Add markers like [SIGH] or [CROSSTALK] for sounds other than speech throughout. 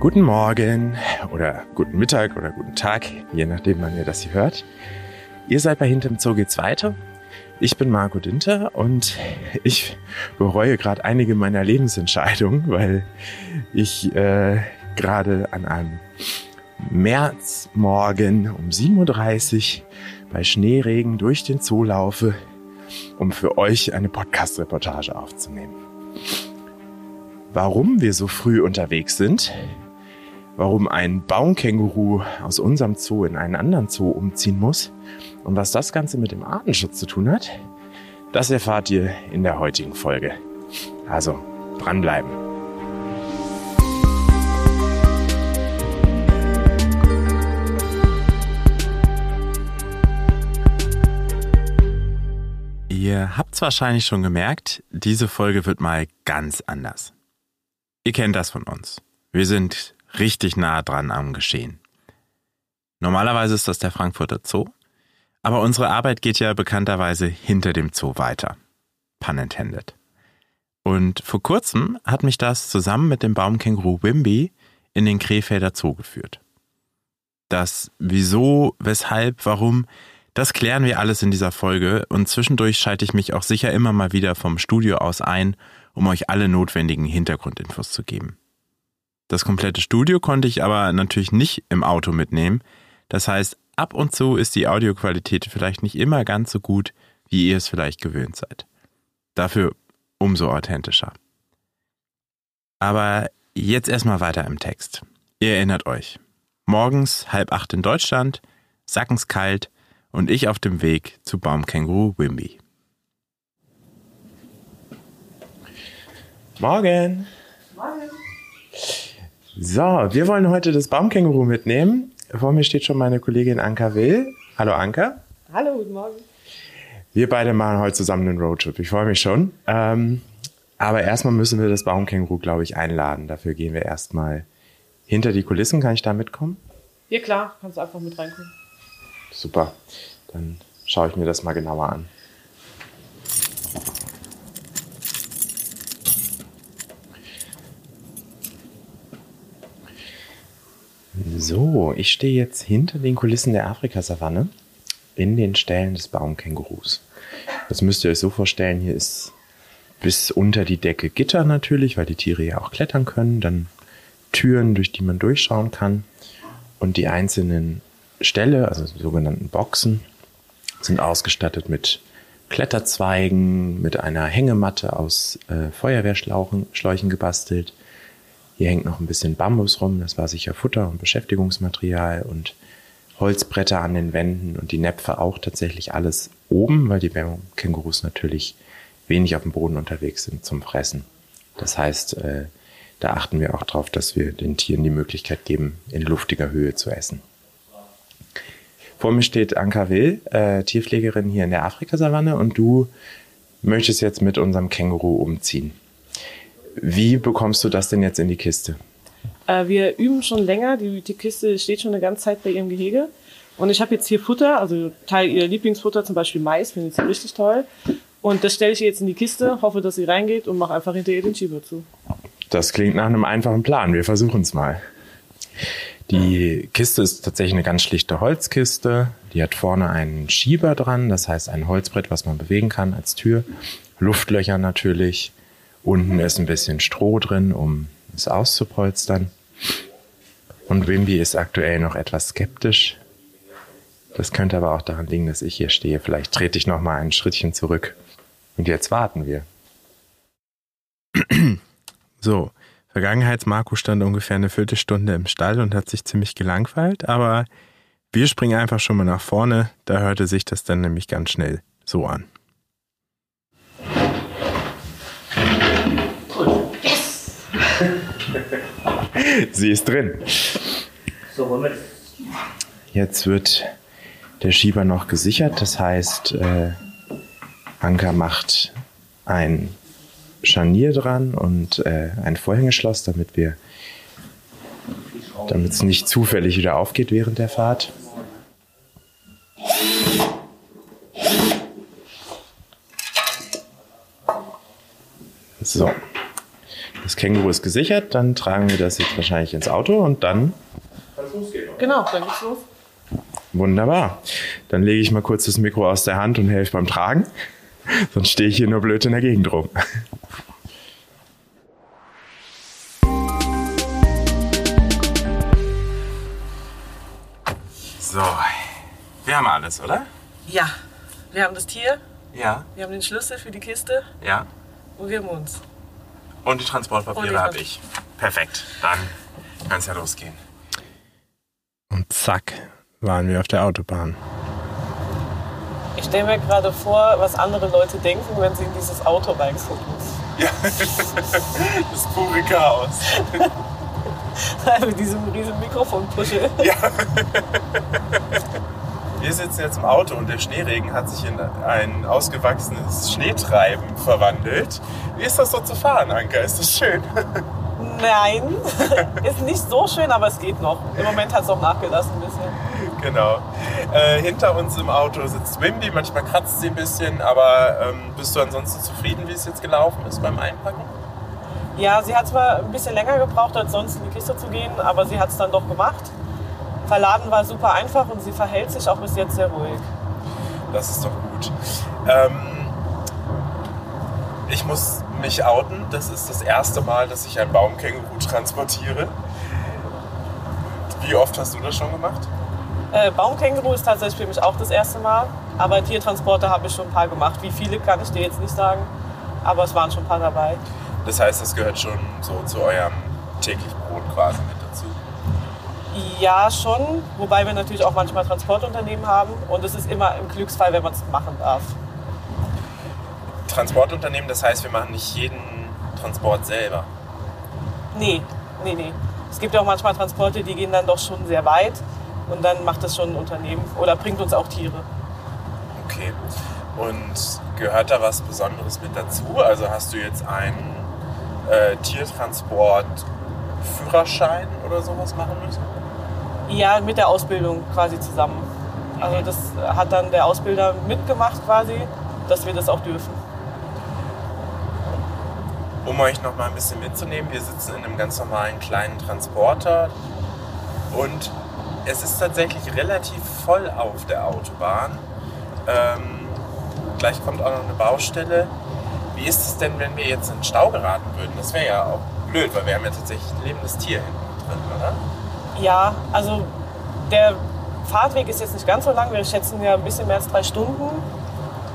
Guten Morgen oder guten Mittag oder guten Tag, je nachdem, wann ihr das hier hört. Ihr seid bei Hinterm Zoo geht's weiter. Ich bin Marco Dinter und ich bereue gerade einige meiner Lebensentscheidungen, weil ich äh, gerade an einem Märzmorgen um 7.30 Uhr bei Schneeregen durch den Zoo laufe, um für euch eine Podcast-Reportage aufzunehmen. Warum wir so früh unterwegs sind, warum ein Baumkänguru aus unserem Zoo in einen anderen Zoo umziehen muss und was das Ganze mit dem Artenschutz zu tun hat, das erfahrt ihr in der heutigen Folge. Also dranbleiben. Ihr habt's wahrscheinlich schon gemerkt, diese Folge wird mal ganz anders. Ihr kennt das von uns. Wir sind richtig nah dran am Geschehen. Normalerweise ist das der Frankfurter Zoo, aber unsere Arbeit geht ja bekannterweise hinter dem Zoo weiter. Pun intended. Und vor kurzem hat mich das zusammen mit dem Baumkänguru Wimby in den Krefelder Zoo geführt. Das Wieso, Weshalb, Warum das klären wir alles in dieser Folge und zwischendurch schalte ich mich auch sicher immer mal wieder vom Studio aus ein, um euch alle notwendigen Hintergrundinfos zu geben. Das komplette Studio konnte ich aber natürlich nicht im Auto mitnehmen. Das heißt, ab und zu ist die Audioqualität vielleicht nicht immer ganz so gut, wie ihr es vielleicht gewöhnt seid. Dafür umso authentischer. Aber jetzt erstmal weiter im Text. Ihr erinnert euch. Morgens halb acht in Deutschland, sackenskalt, und ich auf dem Weg zu Baumkänguru Wimby. Morgen. Morgen. So, wir wollen heute das Baumkänguru mitnehmen. Vor mir steht schon meine Kollegin Anka Will. Hallo Anka. Hallo, guten Morgen. Wir beide machen heute zusammen einen Roadtrip. Ich freue mich schon. Ähm, aber erstmal müssen wir das Baumkänguru, glaube ich, einladen. Dafür gehen wir erstmal hinter die Kulissen. Kann ich da mitkommen? Ja, klar. Kannst du einfach mit reinkommen. Super. Dann schaue ich mir das mal genauer an. So, ich stehe jetzt hinter den Kulissen der Afrikasavanne in den Ställen des Baumkängurus. Das müsst ihr euch so vorstellen, hier ist bis unter die Decke Gitter natürlich, weil die Tiere ja auch klettern können, dann Türen, durch die man durchschauen kann und die einzelnen Ställe, also sogenannten Boxen, sind ausgestattet mit Kletterzweigen, mit einer Hängematte aus äh, Feuerwehrschläuchen gebastelt. Hier hängt noch ein bisschen Bambus rum, das war sicher Futter und Beschäftigungsmaterial und Holzbretter an den Wänden und die Näpfe auch tatsächlich alles oben, weil die Kängurus natürlich wenig auf dem Boden unterwegs sind zum Fressen. Das heißt, äh, da achten wir auch darauf, dass wir den Tieren die Möglichkeit geben, in luftiger Höhe zu essen. Vor mir steht Anka Will, äh, Tierpflegerin hier in der Afrikasavanne und du möchtest jetzt mit unserem Känguru umziehen. Wie bekommst du das denn jetzt in die Kiste? Äh, wir üben schon länger. Die, die, Kiste steht schon eine ganze Zeit bei ihrem Gehege. Und ich habe jetzt hier Futter, also Teil ihr Lieblingsfutter, zum Beispiel Mais, finde ich richtig toll. Und das stelle ich ihr jetzt in die Kiste, hoffe, dass sie reingeht und mache einfach hinter ihr den Schieber zu. Das klingt nach einem einfachen Plan. Wir versuchen es mal. Die Kiste ist tatsächlich eine ganz schlichte Holzkiste. Die hat vorne einen Schieber dran, das heißt ein Holzbrett, was man bewegen kann als Tür. Luftlöcher natürlich. Unten ist ein bisschen Stroh drin, um es auszupolstern. Und Wimby ist aktuell noch etwas skeptisch. Das könnte aber auch daran liegen, dass ich hier stehe. Vielleicht trete ich noch mal ein Schrittchen zurück. Und jetzt warten wir. [CLEARS THROAT] So, Vergangenheits-Marco stand ungefähr eine Viertelstunde im Stall und hat sich ziemlich gelangweilt, aber wir springen einfach schon mal nach vorne, da hörte sich das dann nämlich ganz schnell so an. [LAUGHS] Sie ist drin. So, womit? Jetzt wird der Schieber noch gesichert, das heißt, äh, Anker macht ein Scharnier dran und äh, ein Vorhängeschloss, damit wir, damit es nicht zufällig wieder aufgeht während der Fahrt. So, das Känguru ist gesichert, dann tragen wir das jetzt wahrscheinlich ins Auto und dann Genau, dann geht's los. Wunderbar. Dann lege ich mal kurz das Mikro aus der Hand und helfe beim Tragen. [LAUGHS] Sonst stehe ich hier nur blöd in der Gegend rum. [LAUGHS] So, wir haben alles, oder? Ja, wir haben das Tier, Ja, wir haben den Schlüssel für die Kiste ja. und wir haben uns. Und die Transportpapiere habe ich. Perfekt. Dann kann es ja losgehen. Und zack, waren wir auf der Autobahn. Ich stelle mir gerade vor, was andere Leute denken, wenn sie in dieses Auto reingucken. [LAUGHS] Das pure Chaos. [LAUGHS] Mit diesem riesen Mikrofonpuschel. [LAUGHS] Wir sitzen jetzt im Auto und der Schneeregen hat sich in ein ausgewachsenes Schneetreiben verwandelt. Wie ist das so zu fahren, Anka? Ist das schön? [LAUGHS] Nein, [LAUGHS] ist nicht so schön, aber es geht noch. Im Moment hat es auch nachgelassen ein bisschen. genau. Äh, hinter uns im Auto sitzt Wimby. Manchmal kratzt sie ein bisschen, aber ähm, bist du ansonsten zufrieden, wie es jetzt gelaufen ist beim Einpacken? Ja, sie hat zwar ein bisschen länger gebraucht, als sonst in die Kiste zu gehen, aber sie hat es dann doch gemacht. Verladen war super einfach und sie verhält sich auch bis jetzt sehr ruhig. Das ist doch gut. Ähm, ich muss mich outen. Das ist das erste Mal, dass ich ein Baumkänguru transportiere. Wie oft hast du das schon gemacht? Äh, Baumkänguru ist tatsächlich für mich auch das erste Mal, aber Tiertransporte habe ich schon ein paar gemacht. Wie viele kann ich dir jetzt nicht sagen, aber es waren schon ein paar dabei. Das heißt, das gehört schon so zu eurem täglichen Brot quasi mit dazu. Ja, schon, wobei wir natürlich auch manchmal Transportunternehmen haben und es ist immer im Glücksfall, wenn man es machen darf. Transportunternehmen, das heißt, wir machen nicht jeden Transport selber. Nee, nee, nee. Es gibt ja auch manchmal Transporte, die gehen dann doch schon sehr weit und dann macht das schon ein Unternehmen oder bringt uns auch Tiere. Okay. Und gehört da was Besonderes mit dazu? Also hast du jetzt einen äh, Tiertransport-Führerschein oder sowas machen müssen? Ja, mit der Ausbildung quasi zusammen. Also das hat dann der Ausbilder mitgemacht quasi, dass wir das auch dürfen. Um euch noch mal ein bisschen mitzunehmen, wir sitzen in einem ganz normalen kleinen Transporter und es ist tatsächlich relativ voll auf der Autobahn. Ähm, gleich kommt auch noch eine Baustelle. Wie ist es denn, wenn wir jetzt in den Stau geraten würden? Das wäre ja auch blöd, weil wir haben ja tatsächlich ein lebendes Tier hinten drin, oder? Ja, also der Fahrtweg ist jetzt nicht ganz so lang. Wir schätzen ja ein bisschen mehr als drei Stunden.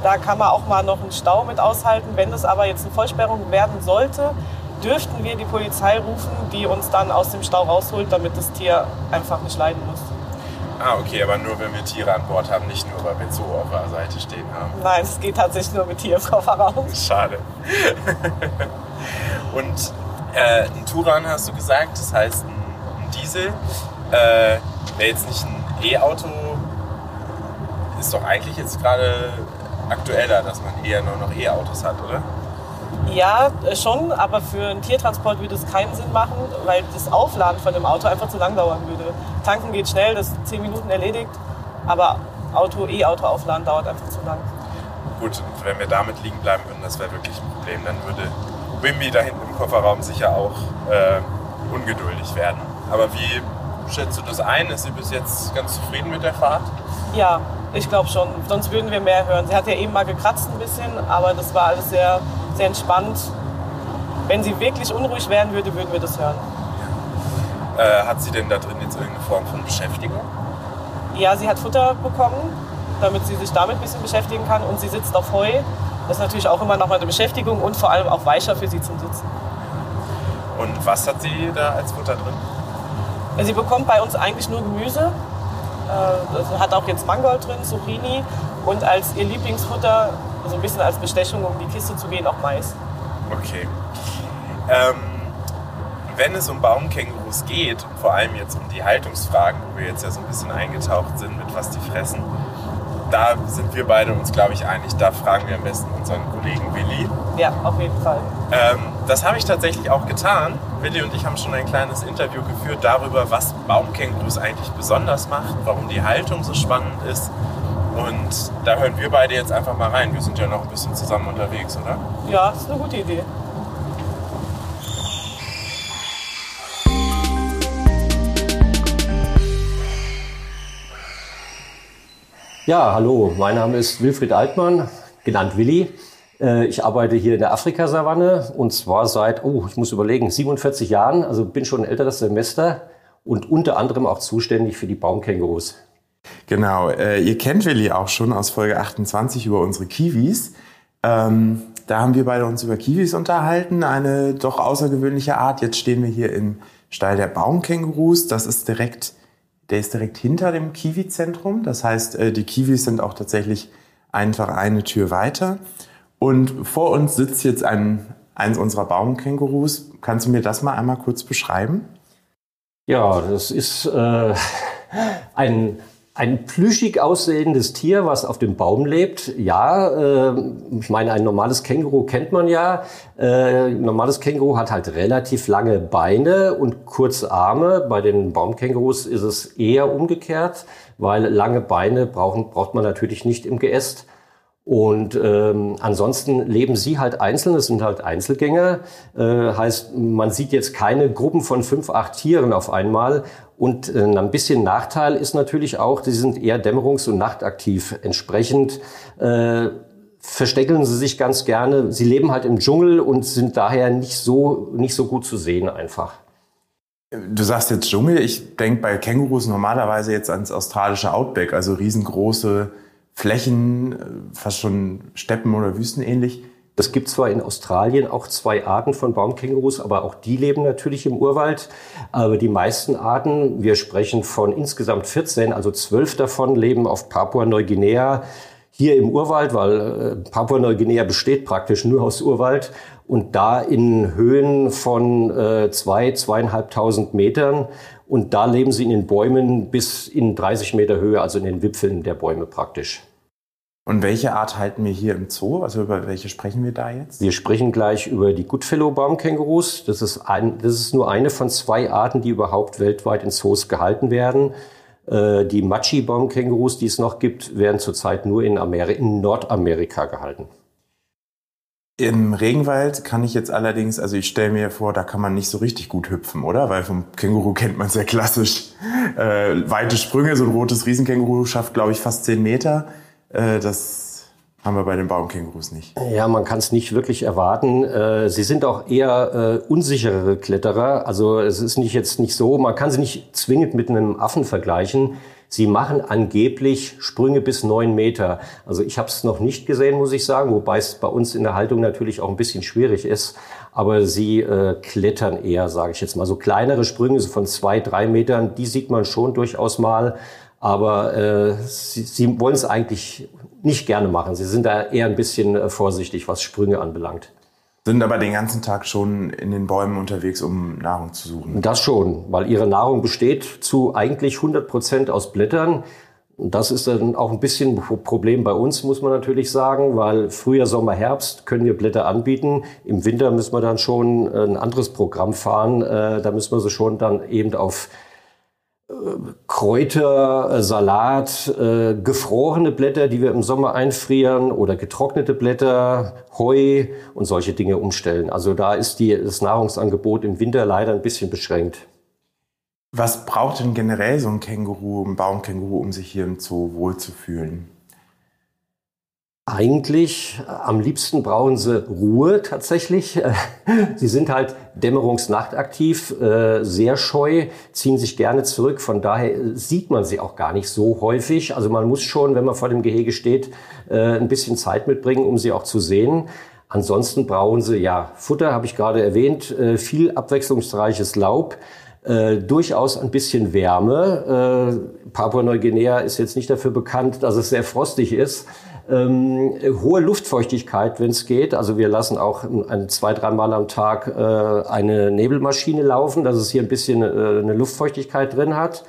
Da kann man auch mal noch einen Stau mit aushalten. Wenn es aber jetzt eine Vollsperrung werden sollte, dürften wir die Polizei rufen, die uns dann aus dem Stau rausholt, damit das Tier einfach nicht leiden muss. Ah, okay, aber nur wenn wir Tiere an Bord haben, nicht nur, weil wir Zoo auf der Seite stehen haben. Nein, es geht tatsächlich nur mit Tier im Kofferraum. Schade. [LAUGHS] Und äh, ein Turan hast du gesagt, das heißt ein, ein Diesel. Äh, Wäre jetzt nicht ein E-Auto, ist doch eigentlich jetzt gerade aktueller, dass man eher nur noch E-Autos hat, oder? Ja, schon, aber für einen Tiertransport würde es keinen Sinn machen, weil das Aufladen von dem Auto einfach zu lang dauern würde. Tanken geht schnell, das ist 10 Minuten erledigt, aber Auto, E-Auto aufladen dauert einfach zu lang. Gut, und wenn wir damit liegen bleiben würden, das wäre wirklich ein Problem. Dann würde Wimby da hinten im Kofferraum sicher auch äh, ungeduldig werden. Aber wie schätzt du das ein? Ist sie bis jetzt ganz zufrieden mit der Fahrt? Ja, ich glaube schon, sonst würden wir mehr hören. Sie hat ja eben mal gekratzt ein bisschen, aber das war alles sehr, sehr entspannt. Wenn sie wirklich unruhig werden würde, würden wir das hören. Äh, hat sie denn da drin jetzt irgendeine Form von Beschäftigung? Ja, sie hat Futter bekommen, damit sie sich damit ein bisschen beschäftigen kann und sie sitzt auf Heu. Das ist natürlich auch immer noch mal eine Beschäftigung und vor allem auch weicher für sie zum Sitzen. Und was hat sie da als Futter drin? Sie bekommt bei uns eigentlich nur Gemüse. Äh, Also hat auch jetzt Mangold drin, Zucchini und als ihr Lieblingsfutter, so ein bisschen als Bestechung, um die Kiste zu gehen, auch Mais. Okay. Ähm, wenn es um Baumkängurus geht, und vor allem jetzt um die Haltungsfragen, wo wir jetzt ja so ein bisschen eingetaucht sind, mit was die fressen, da sind wir beide uns, glaube ich, einig. Da fragen wir am besten unseren Kollegen Willi. Ja, auf jeden Fall. Ähm, das habe ich tatsächlich auch getan. Willi und ich haben schon ein kleines Interview geführt darüber, was Baumkängurus eigentlich besonders macht, warum die Haltung so spannend ist. Und da hören wir beide jetzt einfach mal rein. Wir sind ja noch ein bisschen zusammen unterwegs, oder? Ja, ist eine gute Idee. Ja, hallo, mein Name ist Wilfried Altmann, genannt Willi. Äh, ich arbeite hier in der Afrikasavanne und zwar seit, oh, ich muss überlegen, 47 Jahren, also bin schon ein älteres Semester und unter anderem auch zuständig für die Baumkängurus. Genau, äh, ihr kennt Willi auch schon aus Folge 28 über unsere Kiwis. Ähm, da haben wir beide uns über Kiwis unterhalten, eine doch außergewöhnliche Art. Jetzt stehen wir hier im Stall der Baumkängurus. Das ist direkt, der ist direkt hinter dem Kiwi-Zentrum. Das heißt, äh, die Kiwis sind auch tatsächlich einfach eine Tür weiter. Und vor uns sitzt jetzt ein, eins unserer Baumkängurus. Kannst du mir das mal einmal kurz beschreiben? Ja, das ist äh, ein, ein plüschig aussehendes Tier, was auf dem Baum lebt. Ja, äh, ich meine, ein normales Känguru kennt man ja. Äh, normales Känguru hat halt relativ lange Beine und kurze Arme. Bei den Baumkängurus ist es eher umgekehrt, weil lange Beine brauchen, braucht man natürlich nicht im Geäst. Und ähm, ansonsten leben sie halt einzeln, es sind halt Einzelgänger. Äh, heißt, man sieht jetzt keine Gruppen von fünf, acht Tieren auf einmal. Und äh, ein bisschen Nachteil ist natürlich auch, sie sind eher dämmerungs- und nachtaktiv. Entsprechend äh, versteckeln sie sich ganz gerne. Sie leben halt im Dschungel und sind daher nicht so, nicht so gut zu sehen einfach. Du sagst jetzt Dschungel. Ich denke bei Kängurus normalerweise jetzt ans australische Outback, also riesengroße Flächen, äh, fast schon Steppen- oder Wüstenähnlich. Es gibt zwar in Australien auch zwei Arten von Baumkängurus, aber auch die leben natürlich im Urwald. Aber die meisten Arten, wir sprechen von insgesamt 14, also 12 davon leben auf Papua-Neuguinea, hier im Urwald, weil äh, Papua-Neuguinea besteht praktisch nur aus Urwald und da in Höhen von äh, zwei, zweieinhalbtausend Metern. Und da leben sie in den Bäumen bis in 30 Meter Höhe, also in den Wipfeln der Bäume praktisch. Und welche Art halten wir hier im Zoo? Also über welche sprechen wir da jetzt? Wir sprechen gleich über die Goodfellow-Baumkängurus. Das ist, ein, das ist nur eine von zwei Arten, die überhaupt weltweit in Zoos gehalten werden. Äh, die Machi-Baumkängurus, die es noch gibt, werden zurzeit nur in, Ameri in Nordamerika gehalten. Im Regenwald kann ich jetzt allerdings, also ich stelle mir vor, da kann man nicht so richtig gut hüpfen, oder? Weil vom Känguru kennt man sehr klassisch. Äh, weite Sprünge, so ein rotes Riesenkänguru schafft, glaube ich, fast zehn Meter. Äh, das haben wir bei den Baumkängurus nicht. Ja, man kann es nicht wirklich erwarten. Äh, sie sind auch eher äh, unsicherere Kletterer. Also es ist nicht jetzt nicht so, man kann sie nicht zwingend mit einem Affen vergleichen. Sie machen angeblich Sprünge bis neun Meter. Also ich habe es noch nicht gesehen, muss ich sagen, wobei es bei uns in der Haltung natürlich auch ein bisschen schwierig ist. Aber sie äh, klettern eher, sage ich jetzt mal. So kleinere Sprünge so von zwei, drei Metern, die sieht man schon durchaus mal. Aber äh, sie, sie wollen es eigentlich nicht gerne machen. Sie sind da eher ein bisschen äh, vorsichtig, was Sprünge anbelangt. Sind aber den ganzen Tag schon in den Bäumen unterwegs, um Nahrung zu suchen. Das schon, weil ihre Nahrung besteht zu eigentlich 100 Prozent aus Blättern. Das ist dann auch ein bisschen ein Problem bei uns, muss man natürlich sagen, weil Frühjahr, Sommer, Herbst können wir Blätter anbieten. Im Winter müssen wir dann schon ein anderes Programm fahren. Äh, da müssen wir sie schon dann eben auf Kräuter, äh, Salat, äh, gefrorene Blätter, die wir im Sommer einfrieren oder getrocknete Blätter, Heu und solche Dinge umstellen. Also da ist die, das Nahrungsangebot im Winter leider ein bisschen beschränkt. Was braucht denn generell so ein Känguru, ein Baumkänguru, um sich hier im Zoo wohlzufühlen? Eigentlich äh, am liebsten brauchen sie Ruhe tatsächlich. [LAUGHS] Sie sind halt dämmerungsnachtaktiv, äh, sehr scheu, ziehen sich gerne zurück. Von daher sieht man sie auch gar nicht so häufig. Also man muss schon, wenn man vor dem Gehege steht, äh, ein bisschen Zeit mitbringen, um sie auch zu sehen. Ansonsten brauchen sie ja Futter, habe ich gerade erwähnt, viel abwechslungsreiches Laub. Äh, durchaus ein bisschen Wärme. Äh, Papua-Neuguinea ist jetzt nicht dafür bekannt, dass es sehr frostig ist ähm, hohe Luftfeuchtigkeit, wenn es geht. Also wir lassen auch ein, zwei, dreimal am Tag äh, eine Nebelmaschine laufen, dass es hier ein bisschen äh, eine Luftfeuchtigkeit drin hat.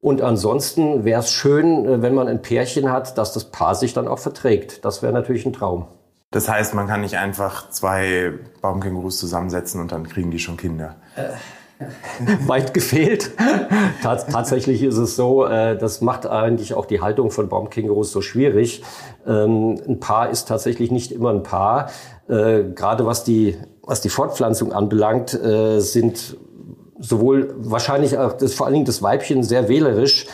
Und ansonsten wäre es schön, äh, wenn man ein Pärchen hat, dass das Paar sich dann auch verträgt. Das wäre natürlich ein Traum. Das heißt, man kann nicht einfach zwei Baumkängurus zusammensetzen und dann kriegen die schon Kinder. Äh. [LAUGHS] weit gefehlt. Tats tatsächlich ist es so, äh, das macht eigentlich auch die Haltung von Baumkängurus so schwierig. Ähm, ein Paar ist tatsächlich nicht immer ein Paar. Äh, gerade was die, was die Fortpflanzung anbelangt, äh, sind sowohl wahrscheinlich auch das, vor allen Dingen das Weibchen sehr wählerisch.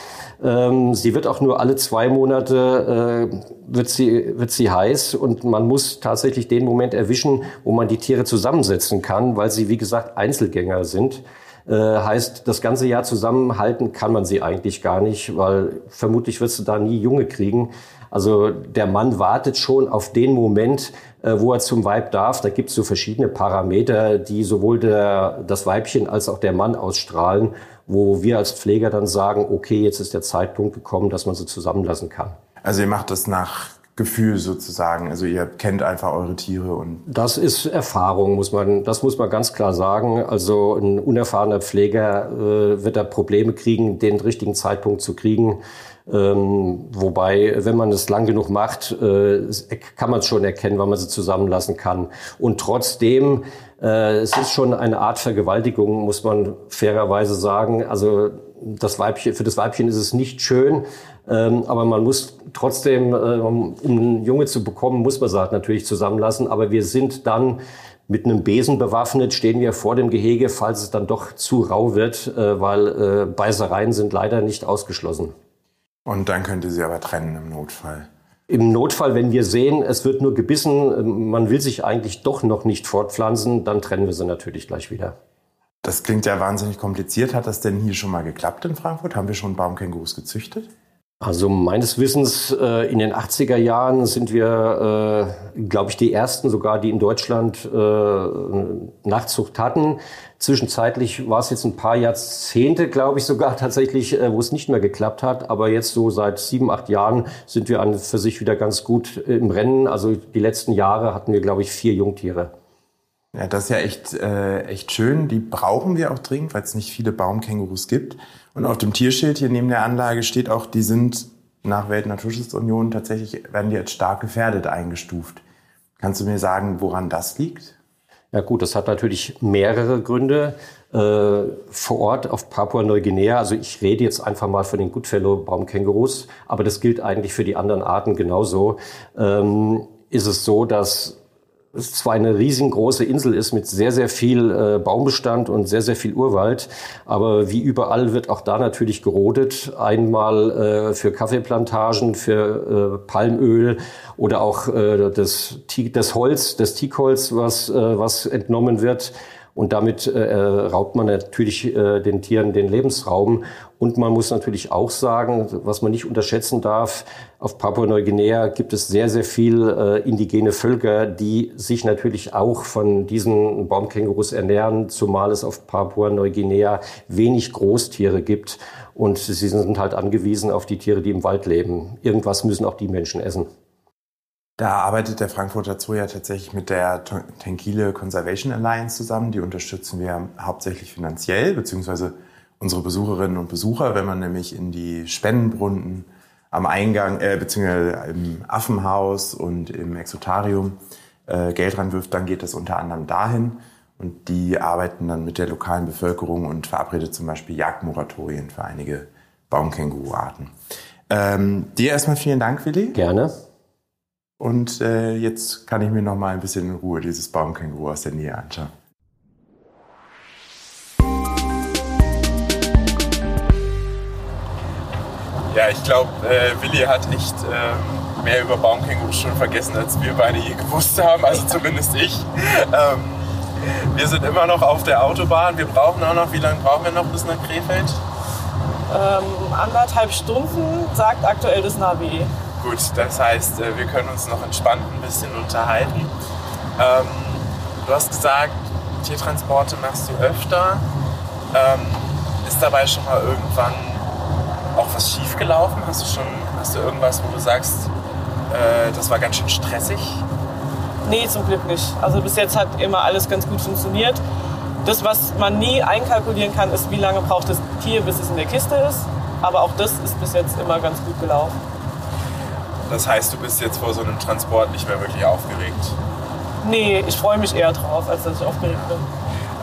Ähm, sie wird auch nur alle zwei Monate äh, wird sie wird sie heiß und man muss tatsächlich den Moment erwischen, wo man die Tiere zusammensetzen kann, weil sie wie gesagt Einzelgänger sind. Äh, heißt, das ganze Jahr zusammenhalten kann man sie eigentlich gar nicht, weil vermutlich wirst du da nie Junge kriegen. Also der Mann wartet schon auf den Moment, wo er zum Weib darf. Da gibt es so verschiedene Parameter, die sowohl der, das Weibchen als auch der Mann ausstrahlen, wo wir als Pfleger dann sagen, okay, jetzt ist der Zeitpunkt gekommen, dass man sie zusammenlassen kann. Also ihr macht das nach Gefühl sozusagen. Also ihr kennt einfach eure Tiere und. Das ist Erfahrung, muss man, das muss man ganz klar sagen. Also ein unerfahrener Pfleger äh, wird da Probleme kriegen, den richtigen Zeitpunkt zu kriegen. Ähm, wobei, wenn man es lang genug macht, äh, kann man es schon erkennen, wann man sie zusammenlassen kann. Und trotzdem, äh, es ist schon eine Art Vergewaltigung, muss man fairerweise sagen. Also das Weibchen, für das Weibchen ist es nicht schön, ähm, aber man muss trotzdem, äh, um einen Junge zu bekommen, muss man sie halt natürlich zusammenlassen. Aber wir sind dann mit einem Besen bewaffnet, stehen wir vor dem Gehege, falls es dann doch zu rau wird, äh, weil äh, Beißereien sind leider nicht ausgeschlossen. Und dann könnt ihr sie aber trennen im Notfall. Im Notfall, wenn wir sehen, es wird nur gebissen, man will sich eigentlich doch noch nicht fortpflanzen, dann trennen wir sie natürlich gleich wieder. Das klingt ja wahnsinnig kompliziert. Hat das denn hier schon mal geklappt in Frankfurt? Haben wir schon Baumkängurus gezüchtet? Also meines Wissens äh, in den 80er Jahren sind wir, äh, glaube ich, die ersten sogar, die in Deutschland äh, Nachzucht hatten. Zwischenzeitlich war es jetzt ein paar Jahrzehnte, glaube ich, sogar [LAUGHS] tatsächlich, äh, wo es nicht mehr geklappt hat. Aber jetzt so seit sieben, acht Jahren sind wir an für sich wieder ganz gut äh, im Rennen. Also die letzten Jahre hatten wir, glaube ich, vier Jungtiere. Ja, das ist ja echt, äh, echt schön. Die brauchen wir auch dringend, weil es nicht viele Baumkängurus gibt. Und auf dem Tierschild hier neben der Anlage steht auch, die sind nach Weltnaturschutzunion tatsächlich, werden die als stark gefährdet eingestuft. Kannst du mir sagen, woran das liegt? Ja gut, das hat natürlich mehrere Gründe. Äh, vor Ort auf Papua-Neuguinea, also ich rede jetzt einfach mal von den Goodfellow-Baumkängurus, aber das gilt eigentlich für die anderen Arten genauso, ähm, ist es so, dass es zwar eine riesengroße Insel ist mit sehr, sehr viel äh, Baumbestand und sehr, sehr viel Urwald, aber wie überall wird auch da natürlich gerodet. Einmal äh, für Kaffeeplantagen, für äh, Palmöl oder auch äh, das, das Holz, das Teakholz, was, äh, was entnommen wird. Und damit äh, raubt man natürlich äh, den Tieren den Lebensraum. Und man muss natürlich auch sagen, was man nicht unterschätzen darf, auf Papua-Neuguinea gibt es sehr, sehr viel äh, indigene Völker, die sich natürlich auch von diesen Baumkängurus ernähren, zumal es auf Papua-Neuguinea wenig Großtiere gibt. Und sie sind halt angewiesen auf die Tiere, die im Wald leben. Irgendwas müssen auch die Menschen essen. Da arbeitet der Frankfurter Zoo ja tatsächlich mit der Tenkile Conservation Alliance zusammen. Die unterstützen wir hauptsächlich finanziell, beziehungsweise unsere Besucherinnen und Besucher, wenn man nämlich in die Spendenbrunnen am Eingang, äh, beziehungsweise im Affenhaus und im Exotarium äh, Geld reinwirft, dann geht das unter anderem dahin. Und die arbeiten dann mit der lokalen Bevölkerung und verabredet zum Beispiel Jagdmoratorien für einige Baumkänguruarten. Ähm, dir erstmal vielen Dank, Willi. Gerne. Und äh, jetzt kann ich mir noch mal ein bisschen in Ruhe dieses Baumkänguru aus der Nähe anschauen. Ja, ich glaube, äh, Willi hat echt äh, mehr über Baumkängurus schon vergessen, als wir beide je gewusst haben, also [LAUGHS] zumindest ich. Ähm, wir sind immer noch auf der Autobahn. Wir brauchen auch noch, wie lange brauchen wir noch bis nach Krefeld? Ähm, anderthalb Stunden, sagt aktuell das Navi. Gut, das heißt, äh, wir können uns noch entspannt ein bisschen unterhalten. Ähm, du hast gesagt, Tiertransporte machst du öfter. Ähm, ist dabei schon mal irgendwann auch was schiefgelaufen? Hast du schon, hast du irgendwas, wo du sagst, äh, das war ganz schön stressig? Nee, zum Glück nicht. Also bis jetzt hat immer alles ganz gut funktioniert. Das, was man nie einkalkulieren kann, ist, wie lange braucht das Tier, bis es in der Kiste ist. Aber auch das ist bis jetzt immer ganz gut gelaufen. Das heißt, du bist jetzt vor so einem Transport nicht mehr wirklich aufgeregt? Nee, ich freue mich eher drauf, als dass ich aufgeregt bin.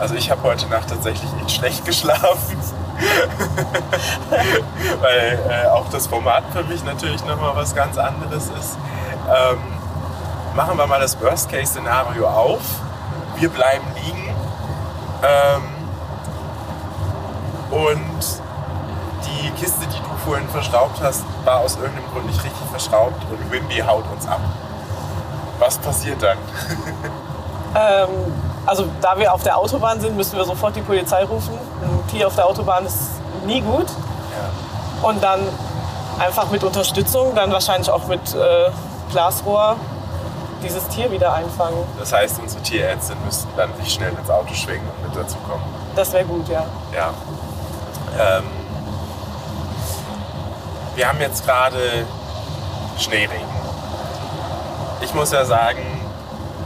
Also ich habe heute Nacht tatsächlich echt schlecht geschlafen. [LAUGHS] Weil äh, auch das Format für mich natürlich nochmal was ganz anderes ist. Ähm, machen wir mal das Worst-Case-Szenario auf. Wir bleiben liegen. Ähm, und die Kiste, die du vorhin verschraubt hast, war aus irgendeinem Grund nicht richtig verschraubt und Wimby haut uns ab. Was passiert dann? [LAUGHS] Ähm, also da wir auf der Autobahn sind, müssen wir sofort die Polizei rufen. Ein Tier auf der Autobahn ist nie gut. Ja. Und dann einfach mit Unterstützung, dann wahrscheinlich auch mit äh, Glasrohr dieses Tier wieder einfangen. Das heißt, unsere Tierärztin müsste dann sich schnell ins Auto schwingen und mit dazu kommen. Das wäre gut, ja. Ja. Ähm, wir haben jetzt gerade Schneeregen. Ich muss ja sagen,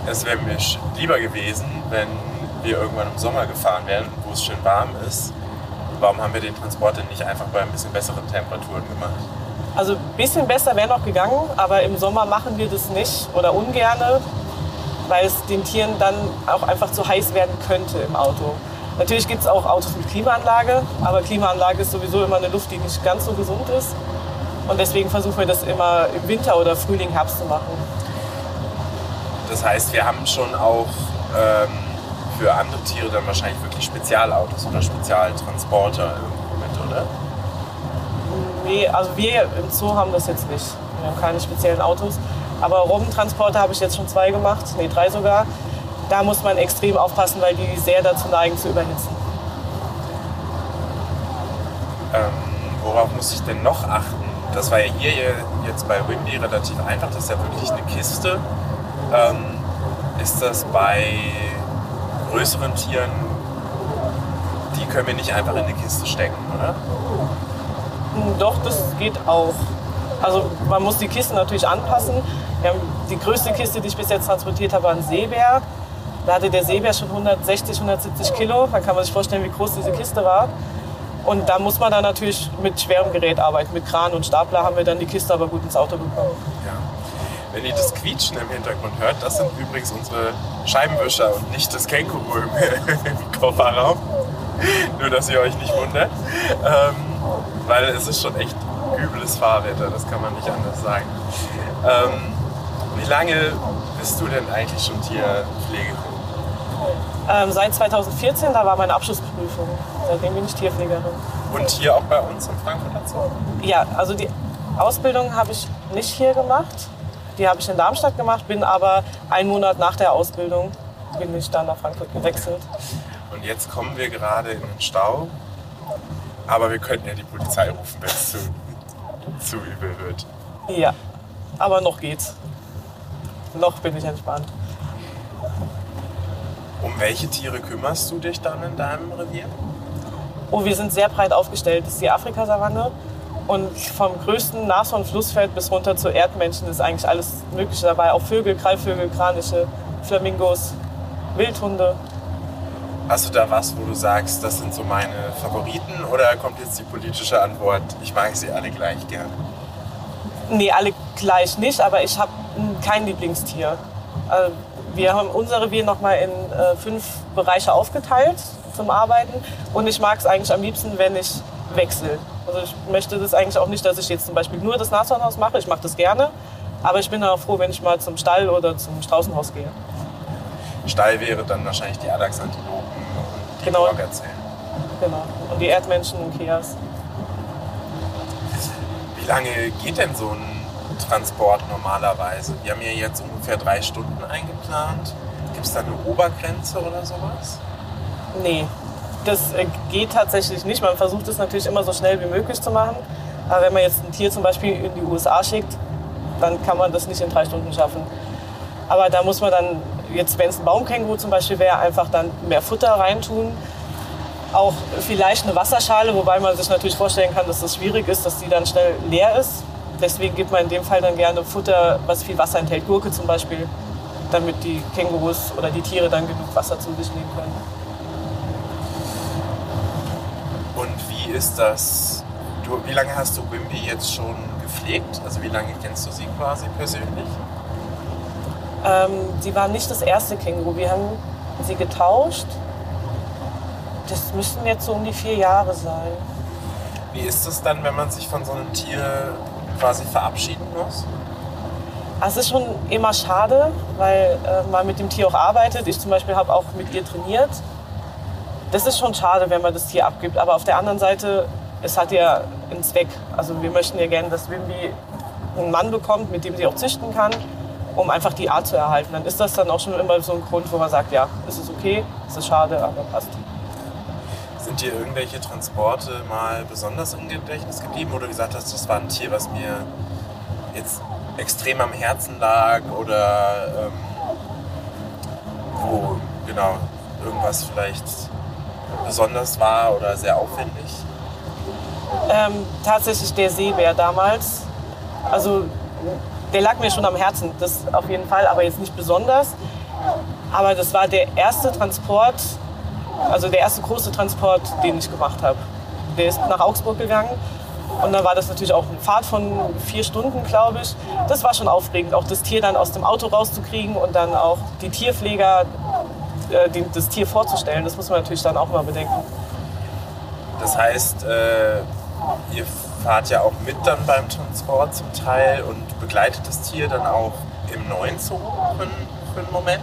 es wäre mir lieber gewesen, wenn wir irgendwann im Sommer gefahren wären, wo es schön warm ist. Warum haben wir den Transport denn nicht einfach bei ein bisschen besseren Temperaturen gemacht? Also ein bisschen besser wäre noch gegangen, aber im Sommer machen wir das nicht oder ungerne, weil es den Tieren dann auch einfach zu heiß werden könnte im Auto. Natürlich gibt es auch Autos mit Klimaanlage, aber Klimaanlage ist sowieso immer eine Luft, die nicht ganz so gesund ist. Und deswegen versuchen wir das immer im Winter oder Frühling, Herbst zu machen. Das heißt, wir haben schon auch ähm, für andere Tiere dann wahrscheinlich wirklich Spezialautos oder Spezialtransporter irgendwo mit, oder? Nee, also wir im Zoo haben das jetzt nicht. Wir haben keine speziellen Autos. Aber Robbentransporter habe ich jetzt schon zwei gemacht, nee, drei sogar. Da muss man extrem aufpassen, weil die sehr dazu neigen zu überhitzen. Ähm, worauf muss ich denn noch achten? Das war ja hier jetzt bei Windy relativ einfach. Das ist ja wirklich eine Kiste. Ähm, ist das bei größeren Tieren, die können wir nicht einfach in eine Kiste stecken, oder? Hm, Doch, das geht auch. Also man muss die Kiste natürlich anpassen. Die größte Kiste, die ich bis jetzt transportiert habe, war ein Seebär. Da hatte der Seebär schon 160, 170 Kilo. Da kann man sich vorstellen, wie groß diese Kiste war. Und da muss man dann natürlich mit schwerem Gerät arbeiten. Mit Kran und Stapler haben wir dann die Kiste aber gut ins Auto bekommen. Wenn ihr das Quietschen im Hintergrund hört, das sind übrigens unsere Scheibenwischer und nicht das Känguru im, [LAUGHS] Kofferraum. Nur, dass ihr euch nicht wundert. Ähm, weil es ist schon echt übles Fahrwetter, das kann man nicht anders sagen. Ähm, wie lange bist du denn eigentlich schon Tierpflegerin? Ähm, seit 2014, da war meine Abschlussprüfung. Seitdem bin ich Tierpflegerin. Und hier auch bei uns im Frankfurter Zoo? Ja, also die Ausbildung habe ich nicht hier gemacht. Die habe ich in Darmstadt gemacht, bin aber einen Monat nach der Ausbildung bin ich dann nach Frankfurt gewechselt. Und jetzt kommen wir gerade in den Stau. Aber wir könnten ja die Polizei rufen, wenn es zu, zu übel wird. Ja, aber noch geht's. Noch bin ich entspannt. Um welche Tiere kümmerst du dich dann in deinem Revier? Oh, wir sind sehr breit aufgestellt. Das ist die Afrikasavanne. Und vom größten Nashornflussfeld bis runter zu Erdmännchen ist eigentlich alles Mögliche dabei. Auch Vögel, Greifvögel, Kraniche, Flamingos, Wildhunde. Hast du da was, wo du sagst, das sind so meine Favoriten? Oder kommt jetzt die politische Antwort, ich mag sie alle gleich gern? Nee, alle gleich nicht, aber ich habe kein Lieblingstier. Also wir haben unser Revier nochmal in äh, fünf Bereiche aufgeteilt zum Arbeiten. Und ich mag es eigentlich am liebsten, wenn ich wechsle. Also ich möchte das eigentlich auch nicht, dass ich jetzt zum Beispiel nur das Nashornhaus mache. Ich mache das gerne. Aber ich bin auch froh, wenn ich mal zum Stall oder zum Straußenhaus gehe. Stall wäre dann wahrscheinlich die Adaxantilopen und die Genau. Borgazellen. Genau. Und die Erdmännchen und Keas. Wie lange geht denn so ein Transport normalerweise? Wir haben ja jetzt ungefähr drei Stunden eingeplant. Gibt es da eine Obergrenze oder sowas? Nee, das äh, geht tatsächlich nicht. Man versucht es natürlich immer so schnell wie möglich zu machen. Aber wenn man jetzt ein Tier zum Beispiel in die USA schickt, dann kann man das nicht in drei Stunden schaffen. Aber da muss man dann, jetzt wenn es ein Baumkänguru zum Beispiel wäre, einfach dann mehr Futter reintun. Auch vielleicht eine Wasserschale, wobei man sich natürlich vorstellen kann, dass das schwierig ist, dass die dann schnell leer ist. Deswegen gibt man in dem Fall dann gerne Futter, was viel Wasser enthält, Gurke zum Beispiel, damit die Kängurus oder die Tiere dann genug Wasser zu sich nehmen können. Und wie ist das? Du, wie lange hast du Wimby jetzt schon gepflegt? Also wie lange kennst du sie quasi persönlich? Ähm, sie war nicht das erste Känguru. Wir haben sie getauscht. Das müssten jetzt so um die vier Jahre sein. Wie ist es dann, wenn man sich von so einem Tier quasi verabschieden muss? Ah, Es ist schon immer schade, weil äh, man mit dem Tier auch arbeitet. Ich zum Beispiel habe auch mit ihr trainiert. Das ist schon schade, wenn man das Tier abgibt. Aber auf der anderen Seite es hat ja einen Zweck. Also wir möchten ja gerne, dass Wimby einen Mann bekommt, mit dem sie auch züchten kann, um einfach die Art zu erhalten. Dann ist das dann auch schon immer so ein Grund, wo man sagt, ja, es ist okay, es ist schade, aber passt. Sind dir irgendwelche Transporte mal besonders im Gedächtnis geblieben, oder gesagt hast, das war ein Tier, was mir jetzt extrem am Herzen lag oder ähm, wo genau irgendwas vielleicht besonders war oder sehr aufwendig? Ähm, tatsächlich der Seebär damals. Also der lag mir schon am Herzen, das auf jeden Fall, aber jetzt nicht besonders. Aber das war der erste Transport, also der erste große Transport, den ich gemacht habe. Der ist nach Augsburg gegangen und dann war das natürlich auch eine Fahrt von vier Stunden, glaube ich. Das war schon aufregend, auch das Tier dann aus dem Auto rauszukriegen und dann auch die Tierpfleger äh, die, das Tier vorzustellen. Das muss man natürlich dann auch mal bedenken. Das heißt, äh, ihr fahrt ja auch mit dann beim Transport zum Teil und begleitet das Tier dann auch im neuen Zoo für, einen- für einen Moment?